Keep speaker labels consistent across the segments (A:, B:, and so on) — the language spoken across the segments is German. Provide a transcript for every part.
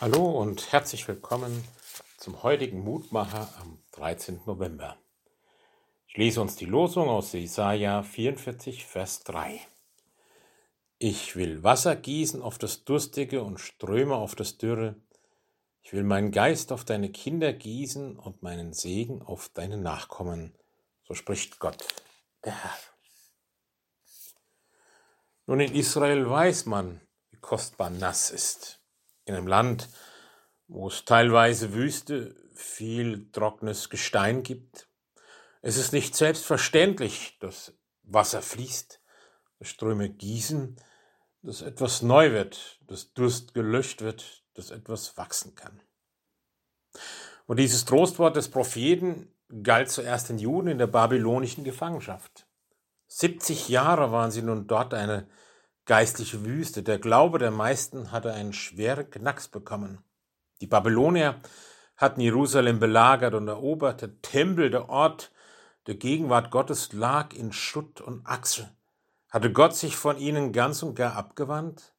A: Hallo und herzlich willkommen zum heutigen Mutmacher am 13. November. Ich lese uns die Losung aus Jesaja 44, Vers 3. Ich will Wasser gießen auf das Durstige und Ströme auf das Dürre. Ich will meinen Geist auf deine Kinder gießen und meinen Segen auf deine Nachkommen. So spricht Gott, der Herr. Nun in Israel weiß man, wie kostbar nass ist in einem Land, wo es teilweise Wüste, viel trockenes Gestein gibt. Es ist nicht selbstverständlich, dass Wasser fließt, dass Ströme gießen, dass etwas neu wird, dass Durst gelöscht wird, dass etwas wachsen kann. Und dieses Trostwort des Propheten galt zuerst den Juden in der babylonischen Gefangenschaft. 70 Jahre waren sie nun dort eine geistliche Wüste. Der Glaube der meisten hatte einen schweren Knacks bekommen. Die Babylonier hatten Jerusalem belagert und erobert. Der Tempel, der Ort der Gegenwart Gottes, lag in Schutt und Achsel. Hatte Gott sich von ihnen ganz und gar abgewandt?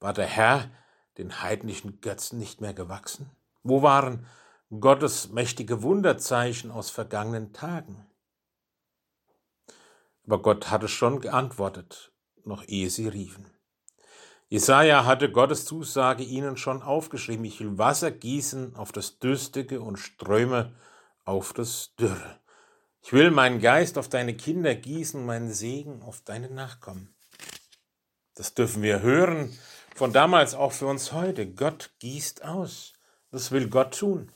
A: War der Herr den heidnischen Götzen nicht mehr gewachsen? Wo waren Gottes mächtige Wunderzeichen aus vergangenen Tagen? Aber Gott hatte schon geantwortet noch ehe sie riefen. Jesaja hatte Gottes Zusage ihnen schon aufgeschrieben. Ich will Wasser gießen auf das Dürstige und Ströme auf das Dürre. Ich will meinen Geist auf deine Kinder gießen, meinen Segen auf deine Nachkommen. Das dürfen wir hören, von damals auch für uns heute. Gott gießt aus. Das will Gott tun.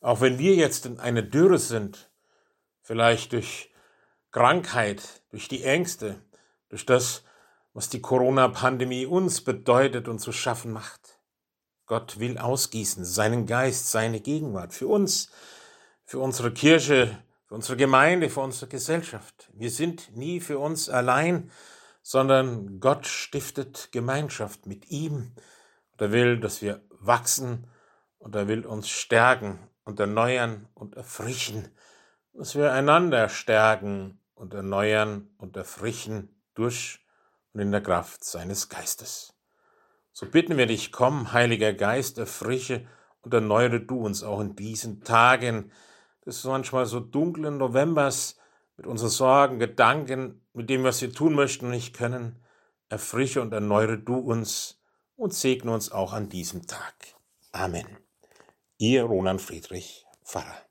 A: Auch wenn wir jetzt in einer Dürre sind, vielleicht durch Krankheit, durch die Ängste, durch das, was die Corona-Pandemie uns bedeutet und zu schaffen macht. Gott will ausgießen, seinen Geist, seine Gegenwart für uns, für unsere Kirche, für unsere Gemeinde, für unsere Gesellschaft. Wir sind nie für uns allein, sondern Gott stiftet Gemeinschaft mit ihm. Und er will, dass wir wachsen und er will uns stärken und erneuern und erfrischen, dass wir einander stärken und erneuern und erfrischen durch und in der Kraft seines Geistes. So bitten wir dich, komm, Heiliger Geist, erfrische und erneuere du uns auch in diesen Tagen des manchmal so dunklen Novembers mit unseren Sorgen, Gedanken, mit dem, was wir tun möchten und nicht können. Erfrische und erneuere du uns und segne uns auch an diesem Tag. Amen. Ihr Roland Friedrich, Pfarrer.